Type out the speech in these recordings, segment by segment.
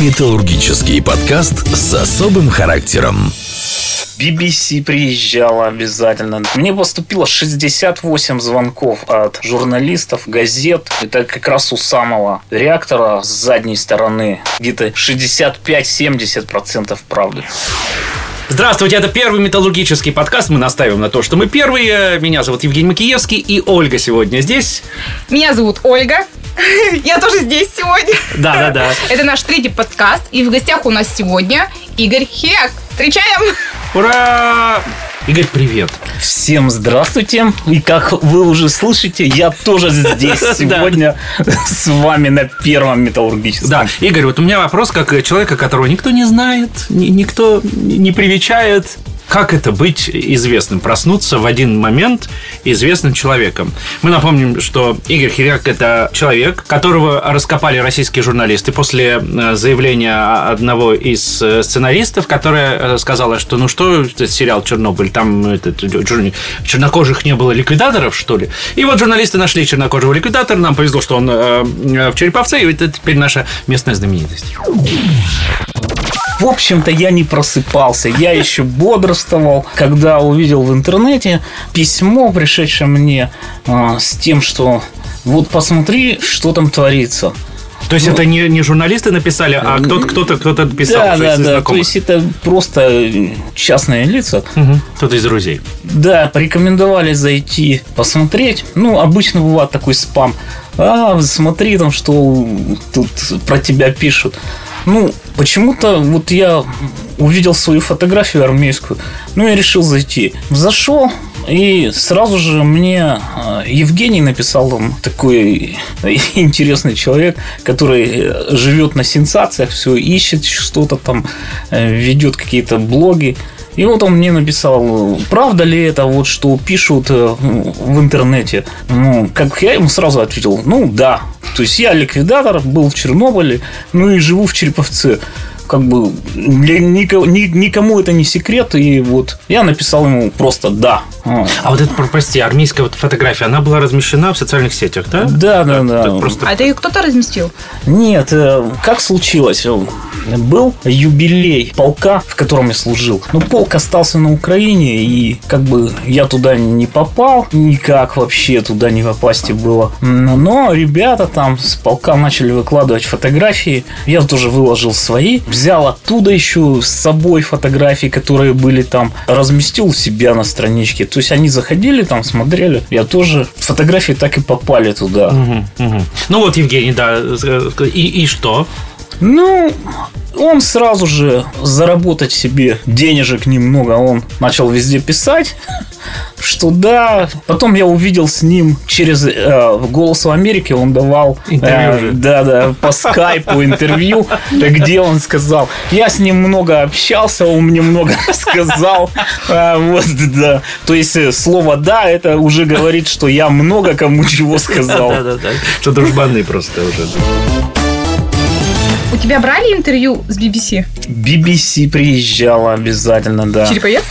Металлургический подкаст с особым характером. BBC приезжала обязательно. Мне поступило 68 звонков от журналистов, газет. Это как раз у самого реактора с задней стороны. Где-то 65-70% правды. Здравствуйте, это первый металлургический подкаст. Мы наставим на то, что мы первые. Меня зовут Евгений Макиевский и Ольга сегодня здесь. Меня зовут Ольга. Я тоже здесь сегодня. Да, да, да. Это наш третий подкаст. И в гостях у нас сегодня Игорь Хек. Встречаем! Ура! Игорь, привет. Всем здравствуйте. И как вы уже слышите, я тоже здесь сегодня с вами на первом металлургическом. Да, Игорь, вот у меня вопрос как человека, которого никто не знает, никто не привечает. Как это быть известным? Проснуться в один момент известным человеком. Мы напомним, что Игорь Хиряк – это человек, которого раскопали российские журналисты после э, заявления одного из э, сценаристов, которая э, сказала, что ну что этот сериал «Чернобыль», там этот, чернокожих не было ликвидаторов, что ли? И вот журналисты нашли чернокожего ликвидатора, нам повезло, что он в Череповце, и это теперь наша местная знаменитость. В общем-то, я не просыпался. Я еще бодрствовал, когда увидел в интернете письмо, пришедшее мне э, с тем, что вот посмотри, что там творится. То есть ну, это не, не журналисты написали, а кто-то кто-то кто-то писал. Да, да, да. То есть это просто частные лица. Угу. Кто-то из друзей. Да, порекомендовали зайти посмотреть. Ну, обычно бывает такой спам. А, смотри там, что тут про тебя пишут. Ну, почему-то вот я увидел свою фотографию армейскую, ну, я решил зайти. Зашел, и сразу же мне а, Евгений написал там такой интересный человек, который э, живет на сенсациях, все ищет что-то там, э, ведет какие-то блоги. И вот он мне написал, правда ли это, вот что пишут э, в интернете. Ну, как я ему сразу ответил, ну да. То есть я ликвидатор, был в Чернобыле, ну и живу в Череповце как бы для никого, никому это не секрет, и вот я написал ему просто «да». А вот это, прости, армейская вот фотография, она была размещена в социальных сетях, да? Да, да, да. да. Просто... А это ее кто-то разместил? Нет, э, как случилось? Был юбилей полка, в котором я служил. Но полк остался на Украине, и как бы я туда не попал, никак вообще туда не попасть и было. Но ребята там с полка начали выкладывать фотографии, я тоже выложил свои, взял оттуда еще с собой фотографии, которые были там, разместил себя на страничке. То есть они заходили там, смотрели. Я тоже фотографии так и попали туда. Угу, угу. Ну вот, Евгений, да. И, и что? Ну, он сразу же заработать себе денежек немного, он начал везде писать, что да. Потом я увидел с ним через э, «Голос в Америке», он давал интервью, э, да, да, по скайпу интервью, где он сказал, я с ним много общался, он мне много сказал. А, вот, да. То есть э, слово «да» это уже говорит, что я много кому чего сказал. Да, да, да. Что дружбаны просто уже. У тебя брали интервью с BBC? BBC приезжала обязательно, да. Череповец?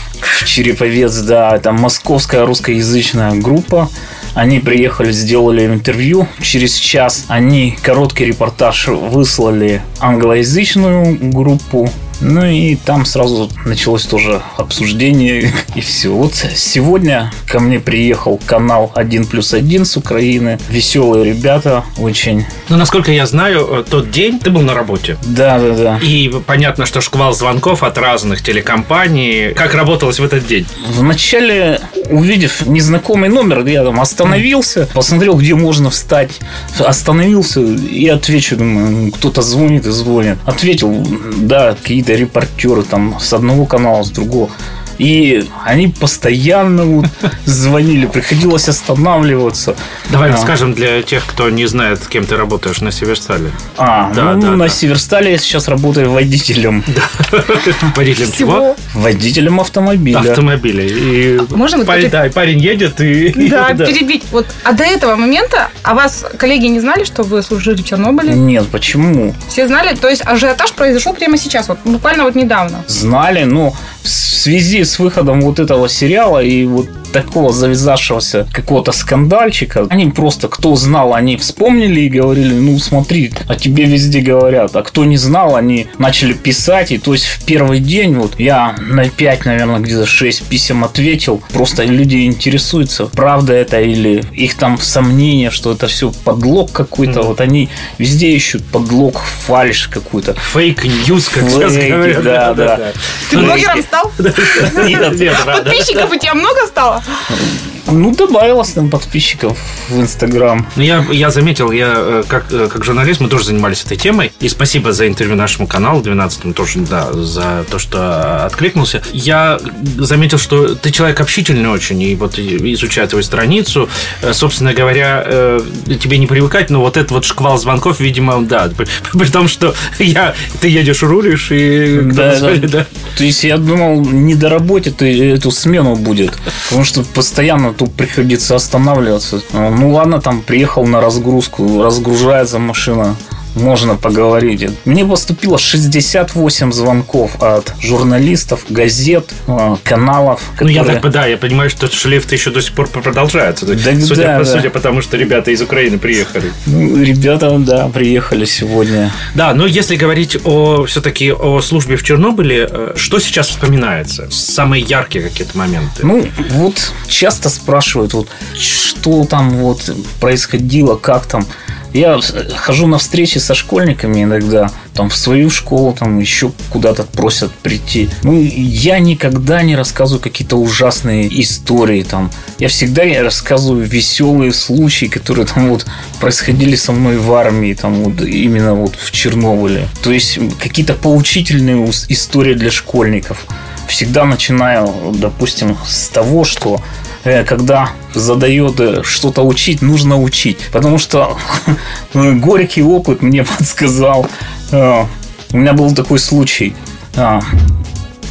Череповец, да. Это московская русскоязычная группа. Они приехали, сделали интервью. Через час они короткий репортаж выслали англоязычную группу. Ну и там сразу началось тоже обсуждение и все. Вот сегодня ко мне приехал канал 1 плюс 1 с Украины. Веселые ребята, очень. Ну, насколько я знаю, э, тот день ты был на работе. Да, да, да. И понятно, что шквал звонков от разных телекомпаний. Как работалось в этот день? Вначале, увидев незнакомый номер, я там остановился, посмотрел, где можно встать. Остановился и отвечу, думаю, кто-то звонит и звонит. Ответил, да, какие-то репортеры там с одного канала, с другого. И они постоянно вот звонили, приходилось останавливаться. Давай а. расскажем для тех, кто не знает, с кем ты работаешь на Северстале. А, да, ну, да, на да. Северстале я сейчас работаю водителем. Водителем чего? Водителем автомобиля. Автомобиля. И Можно парень, да, парень едет и... Да, перебить. Вот, а до этого момента, а вас коллеги не знали, что вы служили в Чернобыле? Нет, почему? Все знали? То есть ажиотаж произошел прямо сейчас, вот буквально вот недавно. Знали, но в связи с выходом вот этого сериала и вот такого завязавшегося какого-то скандальчика, они просто, кто знал, они вспомнили и говорили, ну смотри, о тебе везде говорят. А кто не знал, они начали писать. И то есть в первый день вот я на 5, наверное, где-то 6 писем ответил. Просто люди интересуются, правда это или их там сомнения, что это все подлог какой-то. Mm-hmm. Вот они везде ищут подлог, фальш какую-то. Fake news, как Фейки, сейчас говорят. да, да. Ты блогером стал? Нет, нет, Подписчиков у тебя много стало? Ну, добавилось там подписчиков в Instagram. Ну, я, я заметил, я э, как, э, как журналист, мы тоже занимались этой темой. И спасибо за интервью нашему каналу 12 тоже, да, за то, что откликнулся. Я заметил, что ты человек общительный очень, и вот изучая твою страницу, э, собственно говоря, тебе не привыкать, но вот этот вот шквал звонков, видимо, да, при, том, что я, ты едешь, рулишь, и... Да, да. да. То есть я думал, не до работы ты эту смену будет, потому что постоянно тут приходится останавливаться. Ну ладно, там приехал на разгрузку, разгружается машина можно поговорить. Мне поступило 68 звонков от журналистов, газет, э, каналов. Которые... Ну, я так, да, я понимаю, что шлейф еще до сих пор продолжается. Да, судя, да, по, да. судя по тому, что ребята из Украины приехали. Ну, ребята, да, приехали сегодня. Да, но если говорить о все-таки о службе в Чернобыле, э, что сейчас вспоминается? Самые яркие какие-то моменты? Ну, вот часто спрашивают, вот, что там вот происходило, как там. Я хожу на встречи со школьниками иногда, там в свою школу, там еще куда-то просят прийти. Ну, я никогда не рассказываю какие-то ужасные истории там. Я всегда рассказываю веселые случаи, которые там вот происходили со мной в армии, там вот именно вот в Чернобыле. То есть какие-то поучительные истории для школьников. Всегда начинаю, допустим, с того, что когда задает э, что-то учить, нужно учить. Потому что горький опыт мне подсказал. Э, у меня был такой случай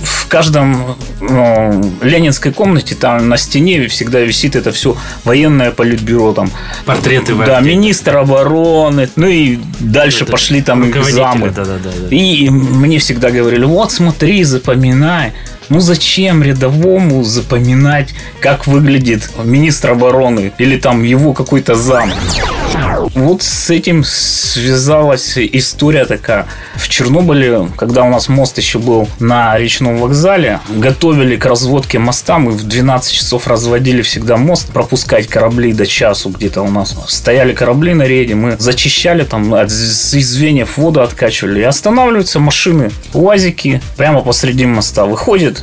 в каждом ну, ленинской комнате там на стене всегда висит это все военное политбюро там портреты да министр обороны ну и дальше это пошли там экзамы да, да, да, да. и мне всегда говорили вот смотри запоминай ну зачем рядовому запоминать, как выглядит министр обороны или там его какой-то зам? Вот с этим связалась история такая. В Чернобыле, когда у нас мост еще был на речном вокзале, готовили к разводке моста. Мы в 12 часов разводили всегда мост, пропускать корабли до часу где-то у нас. Стояли корабли на рейде, мы зачищали там от звеньев воду откачивали. И останавливаются машины, УАЗики прямо посреди моста. Выходит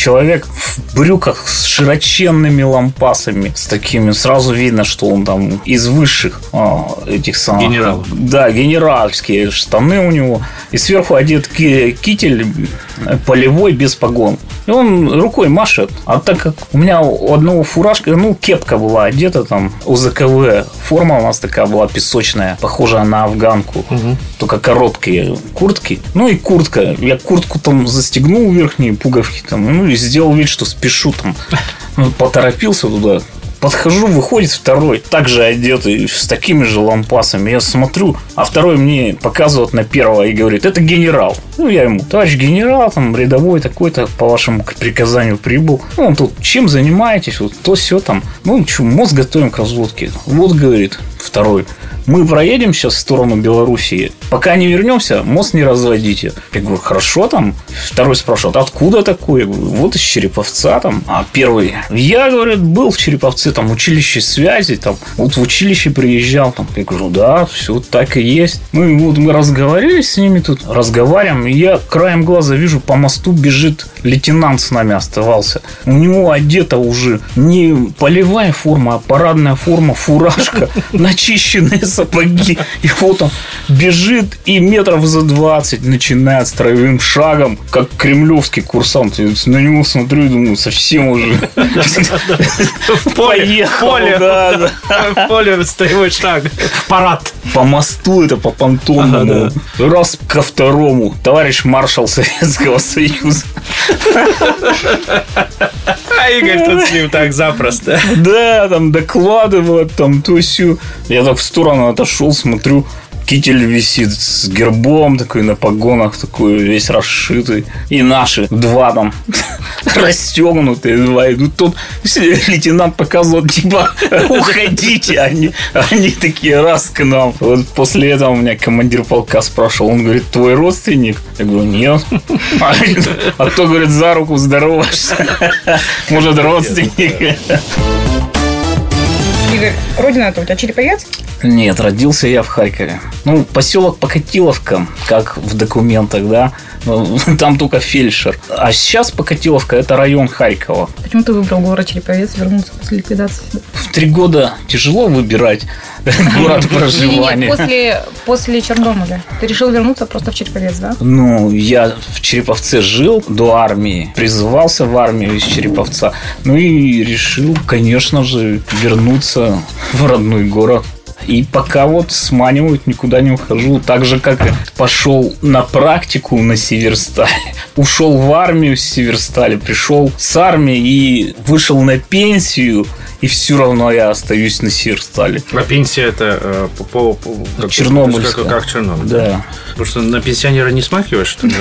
человек в брюках с широченными лампасами, с такими, сразу видно, что он там из высших а, этих самых... Генералов. Да, генеральские штаны у него. И сверху одет китель полевой без погон. И он рукой машет. А так как у меня у одного фуражка, ну, кепка была одета там, УЗКВ. Форма у нас такая была песочная, похожая на афганку. Угу. Только короткие куртки. Ну и куртка. Я куртку там застегнул верхние пуговки там, ну и сделал вид, что спешу там. Ну, поторопился туда. Подхожу, выходит второй, также одетый, с такими же лампасами. Я смотрю, а второй мне показывает на первого и говорит, это генерал. Ну, я ему, товарищ генерал, там, рядовой такой-то, по вашему приказанию прибыл. Ну, он тут, чем занимаетесь? Вот то все там. Ну, что, мозг готовим к разводке. Вот, говорит второй, мы проедем сейчас в сторону Белоруссии, пока не вернемся, мост не разводите. Я говорю, хорошо там. Второй спрашивает, откуда такой? Я говорю, вот из Череповца там. А первый, я, говорит, был в Череповце, там, училище связи, там, вот в училище приезжал, там. Я говорю, да, все так и есть. Ну, и вот мы разговаривали с ними тут, разговариваем, и я краем глаза вижу, по мосту бежит лейтенант с нами оставался. У него одета уже не полевая форма, а парадная форма, фуражка, начищенные сапоги. И вот он бежит и метров за 20 начинает строевым шагом, как кремлевский курсант. Я на него смотрю и думаю, совсем уже да, в поле строевой шаг, парад. По мосту это, по понтонному. Раз ко второму. Товарищ маршал Советского Союза. А Игорь тут с ним так запросто. Да, там докладывают, там все. Я так в сторону отошел, смотрю, китель висит с гербом такой на погонах, такой весь расшитый. И наши два там расстегнутые, два идут. Тут лейтенант показывал, типа, уходите. Они, они такие, раз к нам. Вот после этого у меня командир полка спрашивал, он говорит, твой родственник? Я говорю, нет. А кто, говорит, за руку здороваешься? Может, родственник? Игорь, родина это у тебя Череповец? Нет, родился я в Харькове. Ну, поселок Покатиловка, как в документах, да. Ну, Там только фельдшер. А сейчас Покатиловка – это район Харькова. Почему ты выбрал город Череповец, вернулся после ликвидации? В три года тяжело выбирать город проживания. после, после Черномыря. Ты решил вернуться просто в Череповец, да? Ну, я в Череповце жил до армии, призывался в армию из Череповца. Ну и решил, конечно же, вернуться в родной город. И пока вот сманивают, никуда не ухожу. Так же, как пошел на практику на Северстале. Ушел в армию с Северстали, пришел с армии и вышел на пенсию. И все равно я остаюсь на Северстале. А пенсия это э, по, по, по- как- Чернобыльская. Как, как Чернобыль. Да. Потому что на пенсионера не смахиваешь, что ли?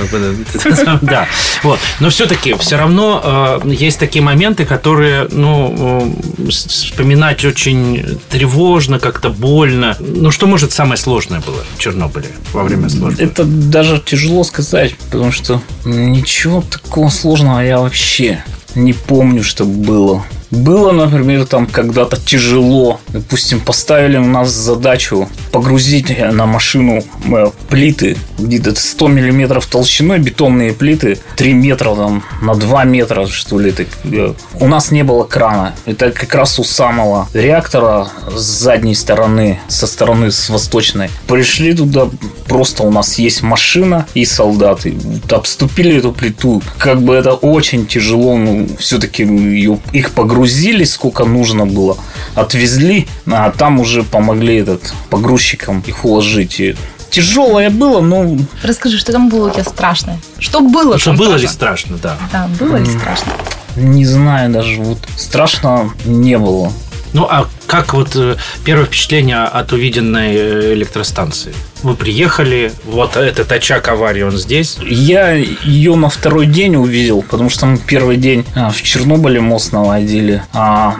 Да. Вот. Но все-таки все равно э, есть такие моменты, которые, ну, э, вспоминать очень тревожно, как-то больно. Ну, что может самое сложное было в Чернобыле во время службы? Это даже тяжело сказать, потому что ничего такого сложного я вообще не помню, что было. Было, например, там когда-то тяжело. Допустим, поставили у нас задачу погрузить на машину э, плиты где-то 100 миллиметров толщиной, бетонные плиты, 3 метра там, на 2 метра, что ли. так, э. У нас не было крана. Это как раз у самого реактора с задней стороны, со стороны с восточной. Пришли туда, просто у нас есть машина и солдаты. Обступили эту плиту. Как бы это очень тяжело, ну, все-таки ее, их погрузили, сколько нужно было. Отвезли, а там уже помогли этот погрузчикам их уложить. И тяжелое было, но Расскажи, что там было у тебя страшное? Что было Что там было ли страшно? страшно, да. Да, было ли страшно? не знаю даже, вот страшно не было. Ну, а как вот э, первое впечатление от увиденной э, электростанции? Вы приехали, вот этот очаг аварии, он здесь. Я ее на второй день увидел, потому что мы первый день а, в Чернобыле мост наводили, а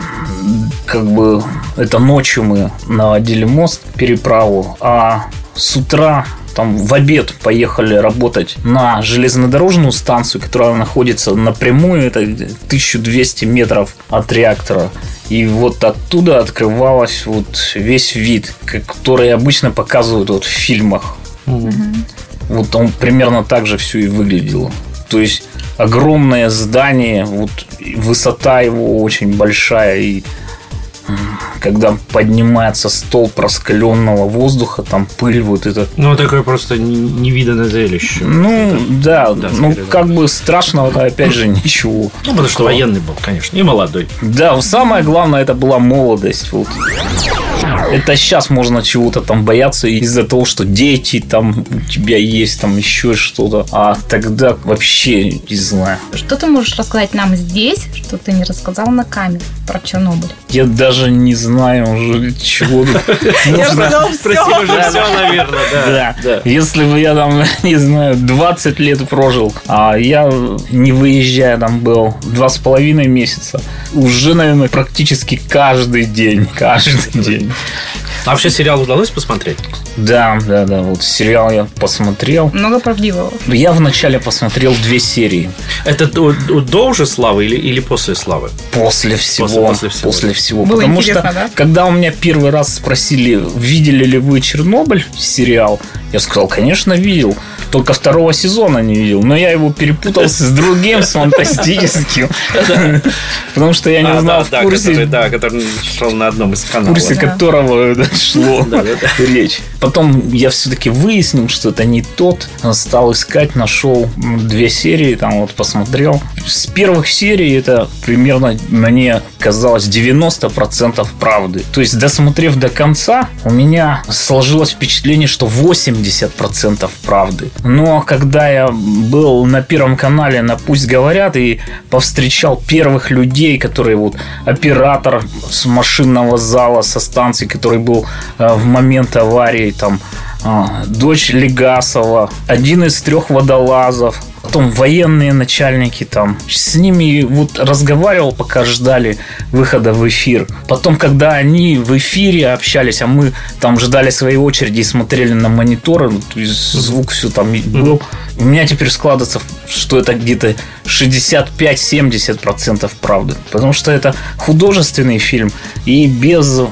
как бы это ночью мы наводили мост, переправу, а с утра там в обед поехали работать на железнодорожную станцию, которая находится напрямую, это 1200 метров от реактора. И вот оттуда открывалась вот весь вид, который обычно показывают вот в фильмах. Вот он примерно так же все и выглядело. То есть огромное здание, вот высота его очень большая, и когда поднимается столб раскаленного воздуха, там пыль вот это. Ну, такое просто не- невиданное зрелище. Ну, да, да, ну, скорее, да. как бы страшного-то опять же ничего. Ну, потому что военный был, конечно, и молодой. Да, самое главное, это была молодость. Вот. Это сейчас можно чего-то там бояться из-за того, что дети там у тебя есть, там еще что-то. А тогда вообще не знаю. Что ты можешь рассказать нам здесь, что ты не рассказал на камере про Чернобыль? Я даже не знаю уже, чего тут можно... Спросили уже все, наверное, Да. Если бы я там, не знаю, 20 лет прожил, а я, не выезжая, там был два с половиной месяца, уже, наверное, практически каждый день, каждый день. А вообще сериал удалось посмотреть? Да, да, да, вот сериал я посмотрел. Много правдивого. Я вначале посмотрел две серии. Это до, до уже славы или, или после славы? После всего. После- после всего. Было Потому интересно, что, да? когда у меня первый раз спросили, видели ли вы Чернобыль сериал, я сказал, конечно, видел. Только второго сезона не видел. Но я его перепутал с другим, с фантастическим. Потому что я не А, знал в курсе, да, который шел на одном из в каналов. курсе Да. которого это шло речь. Потом я все-таки выяснил, что это не тот. Стал искать, нашел две серии, там вот посмотрел. С первых серий это примерно мне казалось 90% правды. То есть, досмотрев до конца, у меня сложилось впечатление, что 80% правды. Но когда я был на Первом канале на «Пусть говорят» и повстречал первых людей, которые вот оператор с машинного зала, со станции, который был э, в момент аварии, там дочь Легасова, один из трех водолазов, потом военные начальники там. С ними вот разговаривал, пока ждали выхода в эфир. Потом, когда они в эфире общались, а мы там ждали своей очереди и смотрели на мониторы, звук все там был. У меня теперь складывается, что это где-то 65-70% правды. Потому что это художественный фильм, и без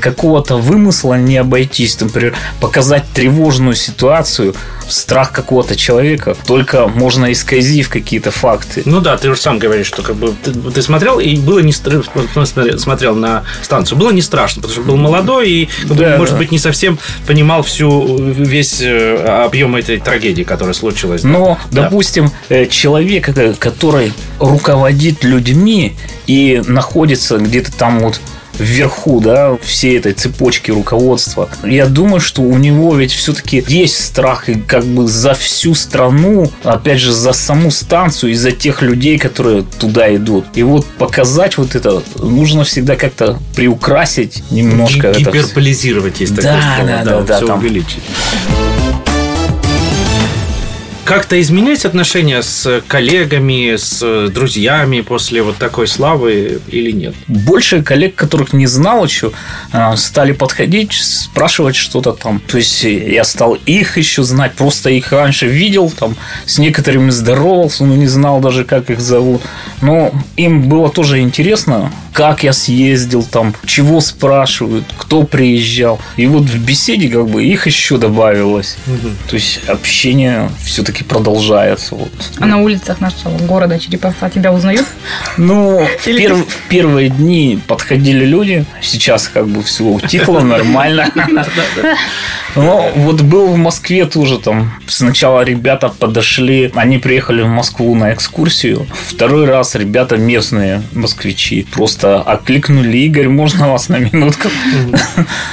какого-то вымысла не обойтись. Например, показать тревожную ситуацию, страх какого-то человека, только можно исказив какие-то факты. Ну да, ты же сам говоришь, что как бы ты, ты смотрел, и было не смотрел на станцию, было не страшно, потому что был молодой и, да, может да. быть, не совсем понимал всю весь э, объем этой трагедии, которая случилась. Но, да. допустим, э, человек, э, который руководит людьми и находится где-то там вот вверху, да, всей этой цепочки руководства. Я думаю, что у него ведь все-таки есть страх и как бы за всю страну, опять же, за саму станцию и за тех людей, которые туда идут. И вот показать вот это нужно всегда как-то приукрасить немножко. Гиперболизировать это. есть такое да, слово, да, да, да, все там. увеличить. Как-то изменились отношения с коллегами, с друзьями после вот такой славы или нет? Больше коллег, которых не знал еще, а, стали подходить, спрашивать что-то там. То есть я стал их еще знать, просто их раньше видел, там с некоторыми здоровался, но не знал даже, как их зовут. Но им было тоже интересно, как я съездил там, чего спрашивают, кто приезжал. И вот в беседе как бы их еще добавилось. Угу. То есть общение все-таки продолжается. Вот. А на улицах нашего города Череповца тебя узнают? Ну, в, перв, в первые дни подходили люди, сейчас как бы все утихло нормально. Но вот был в Москве тоже там. Сначала ребята подошли, они приехали в Москву на экскурсию. Второй раз ребята местные москвичи просто окликнули, Игорь, можно вас на минутку?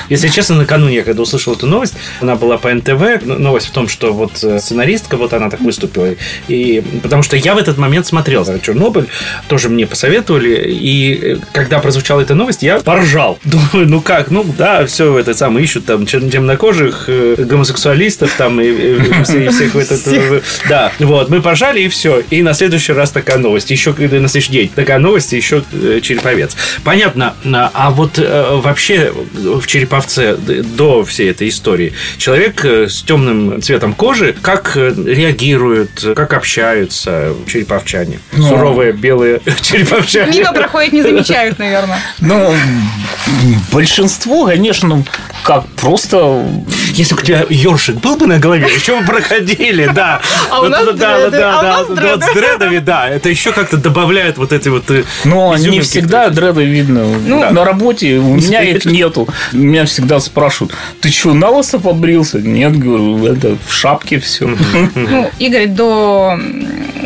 Если честно, накануне я когда услышал эту новость, она была по НТВ, новость в том, что вот э, сценаристка вот она так выступила. И, потому что я в этот момент смотрел Чернобыль, тоже мне посоветовали, и когда прозвучала эта новость, я поржал. Думаю, ну как, ну да, все это самое ищут там темнокожих, э, гомосексуалистов там и, и, и всех в этот... Да, вот, мы поржали и все. И на следующий раз такая новость. Еще на следующий день такая новость, и еще э, Череповец. Понятно. А вот э, вообще в Череповце до всей этой истории человек с темным цветом кожи, как реагируют, как общаются череповчане? Ну, Суровые белые череповчане. Мимо проходят, не замечают, наверное. Ну, большинство, конечно, как просто... Если у тебя ёршик был бы на голове, еще бы проходили, да. А у нас да, да, да, да, с дредами, да. Это еще как-то добавляет вот эти вот... Э, Но не всегда дреды видно. Ну, на работе у меня их нету. Меня всегда спрашивают, ты что, на лысо побрился? Нет, говорю, это в шапке все. Ну, Игорь до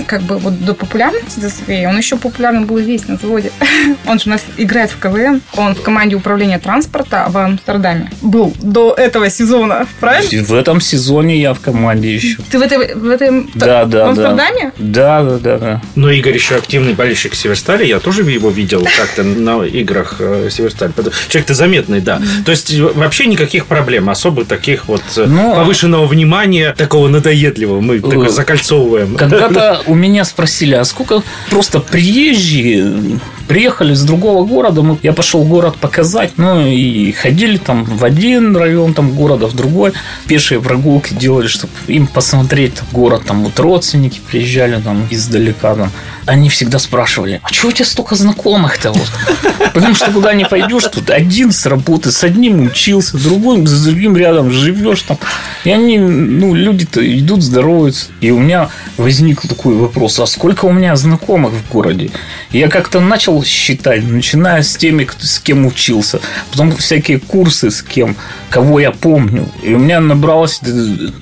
как бы вот до популярности до своей, он еще популярным был здесь, на заводе. Он же у нас играет в КВН, он в команде управления транспорта в Амстердаме был до этого сезона, правильно? В этом сезоне я в команде еще. Ты в, этой, в этом да, да, в Амстердаме? Да, да, да, да. Но Игорь еще активный болельщик Северстали, я тоже его видел как-то на играх э, Северстали. Человек-то заметный, да. То есть вообще никаких проблем, особо таких вот э, Но... повышенного внимания, такого надоедливого мы э, закольцовываем. Когда-то у меня спросили, а сколько просто приезжие приехали с другого города, мы, я пошел город показать, ну и ходили там в один район там города, в другой, пешие прогулки делали, чтобы им посмотреть город, там вот родственники приезжали там издалека, там. они всегда спрашивали, а что у тебя столько знакомых-то вот? Потому что куда не пойдешь, тут один с работы, с одним учился, другой с другим рядом живешь там. И они, ну, люди-то идут, здороваются. И у меня возник такой вопрос, а сколько у меня знакомых в городе? Я как-то начал считать, начиная с теми, с кем учился, потом всякие курсы с кем, кого я помню. И у меня набралось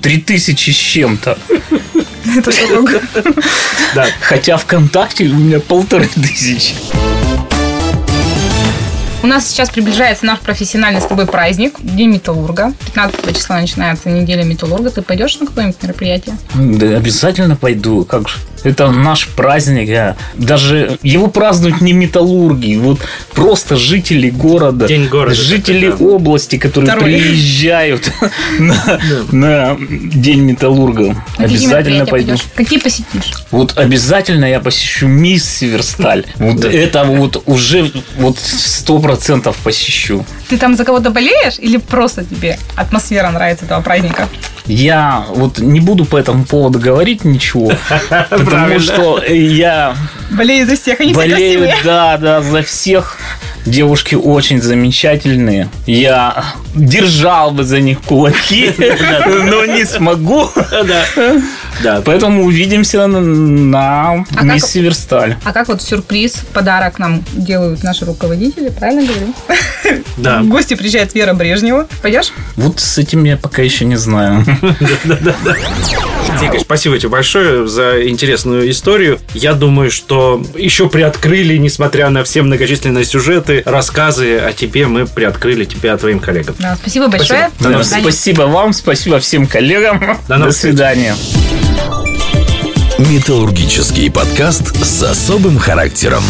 три тысячи с чем-то. Хотя ВКонтакте у меня полторы тысячи. Нас сейчас приближается наш профессиональный с тобой праздник, День Металлурга. 15 числа начинается неделя Металлурга. Ты пойдешь на какое-нибудь мероприятие? Да, обязательно пойду. Как же? Это наш праздник. а. Даже его празднуют не металлурги, вот просто жители города, День города, жители так, да. области, которые Второй. приезжают на, на День металлурга. Какие Обязательно пойду. пойдешь? Какие посетишь? Вот обязательно я посещу Мисс Северсталь. Вот это вот уже вот сто процентов посещу. Ты там за кого-то болеешь или просто тебе атмосфера нравится этого праздника? Я вот не буду по этому поводу говорить ничего, потому что я Болею за всех, они все болею, красивые. да, да, за всех. Девушки очень замечательные. Я держал бы за них кулаки, но не смогу. Да. Поэтому увидимся на- А Мисс как- Северсталь. А как вот сюрприз, подарок нам делают наши руководители, правильно говорю? Да. В гости приезжает Вера Брежнева. Пойдешь? Вот с этим я пока еще не знаю. Игорь, спасибо тебе большое за интересную историю. Я думаю, что еще приоткрыли, несмотря на все многочисленные сюжеты, рассказы о тебе, мы приоткрыли тебя твоим коллегам. Да, спасибо большое. До новых свидания. Спасибо вам, спасибо всем коллегам. До До свидания. Металлургический подкаст с особым характером.